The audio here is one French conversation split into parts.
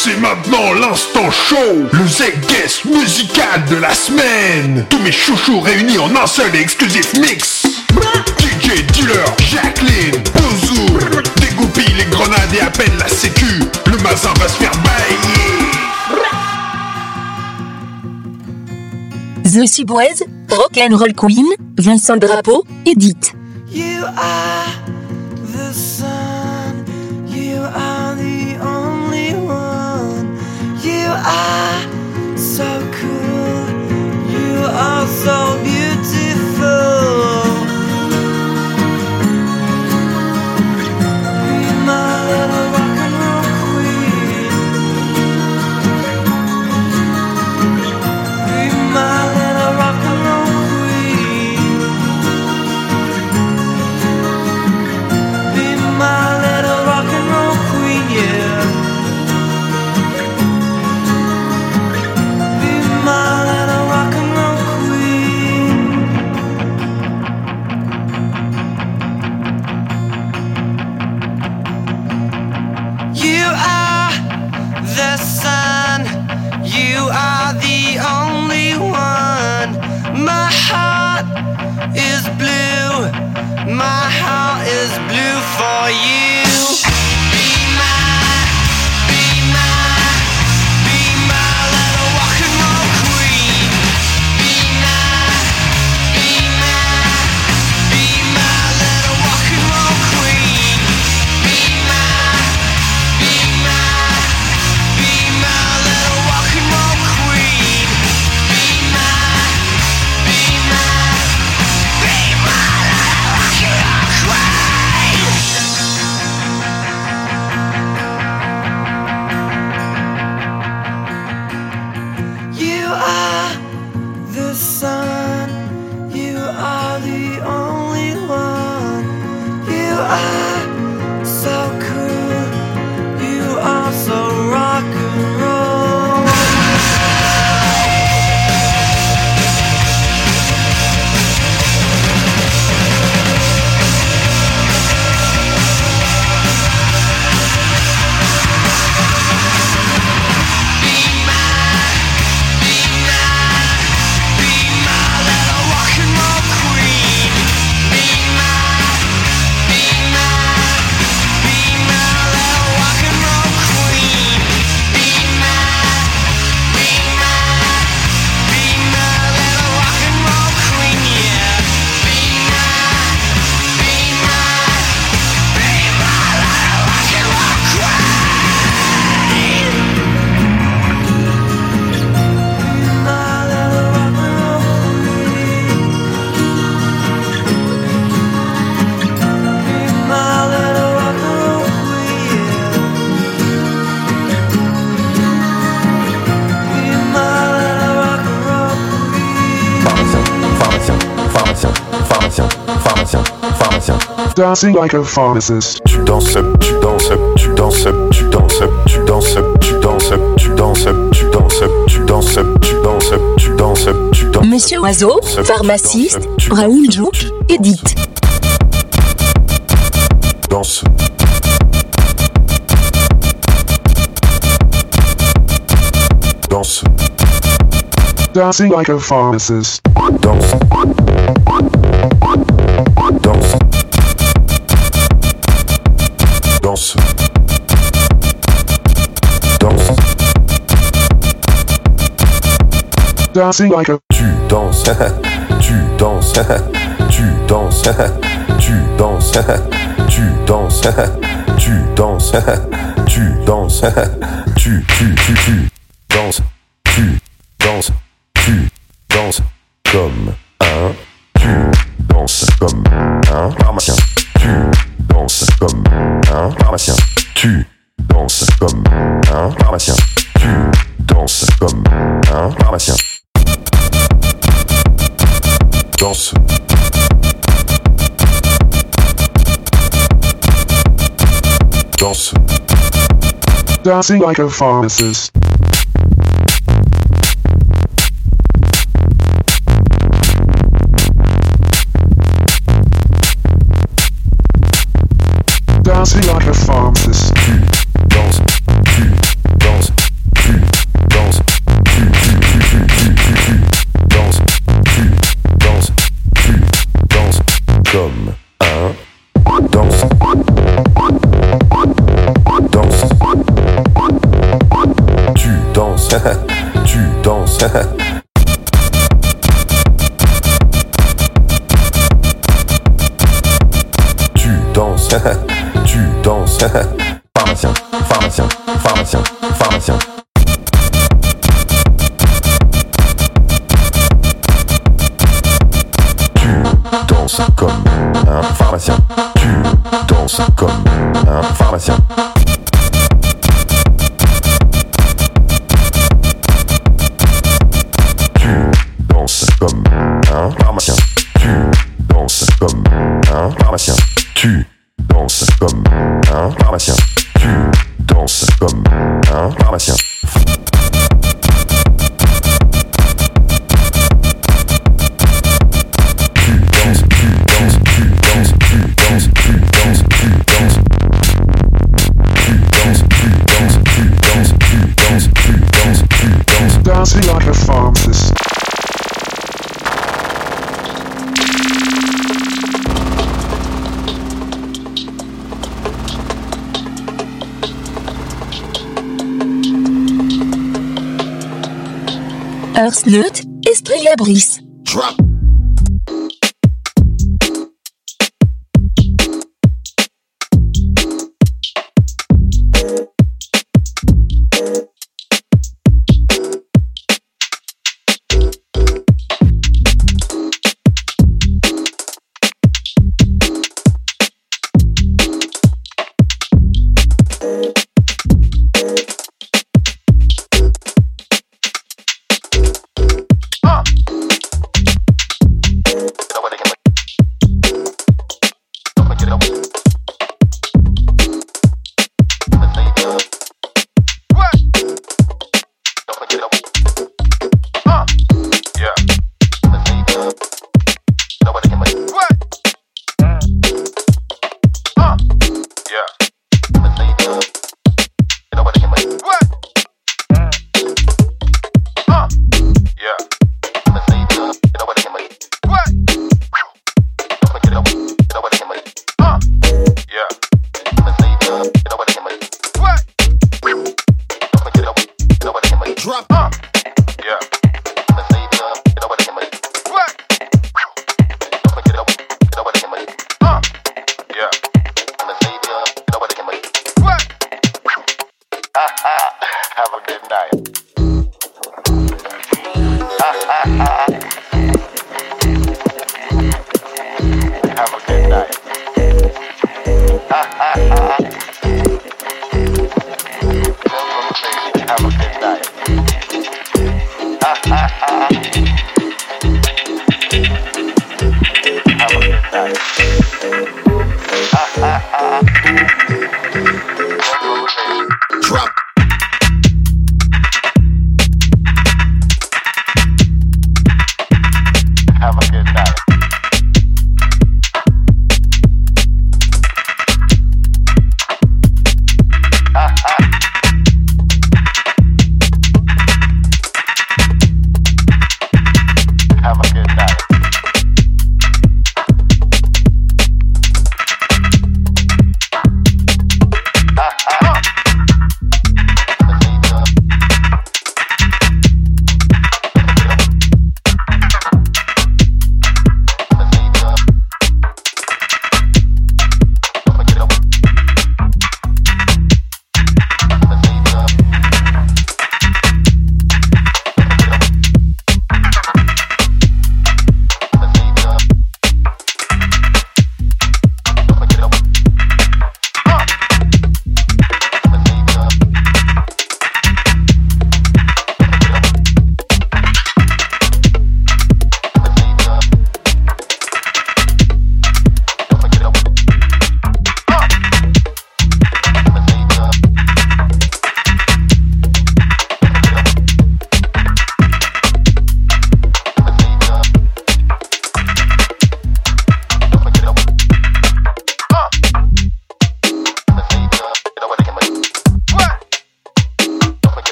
C'est maintenant l'instant show, le Z-Guest musical de la semaine. Tous mes chouchous réunis en un seul et exclusif mix. DJ Dealer, Jacqueline, Bouzou. Dégoupille les grenades et appelle la sécu. Le mazin va se faire bailler. The Ciboise, Rock'n'Roll Queen, Vincent Drapeau, Edith. You are are so cool. You are so Dancing like a pharmacist. Tu danses, tu danses, tu danses, tu danses, tu danses, tu danses, tu danses, tu danses, tu danses, tu danses, tu danses, tu danses. Monsieur Oiseau, pharmaciste, Raoul Jouk, Edith. Danse. Danse, Dancing like a pharmacist. danse. Danse. Dancing like a Tu danses, tu danses, tu danses, tu danses, tu danses, tu danses, tu danses, tu, tu, tu, tu danses, tu danses, tu danses comme un, tu danses comme un pharmacien, tu danses comme un pharmacien, tu danses comme danses, Dancing like a pharmacist. Dancing like a pharmacist. Danses, tu danses. Tu danses, tu danses. Pharmacien, pharmacien, pharmacien, pharmacien. Tu danses comme un pharmacien. Tu danses comme un pharmacien. Comme un pharmacien. Tu danses comme un pharmacien. Tu danses comme un pharmacien. Tu danses comme un pharmacien. Urslut, Estrella Brice. drop. Uh. Claro.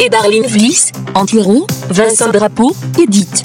Et Darlene Vliss, Antiro, Vincent Drapeau, Edith.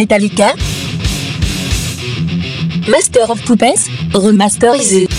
Metallica Master of Puppets, remasterisé.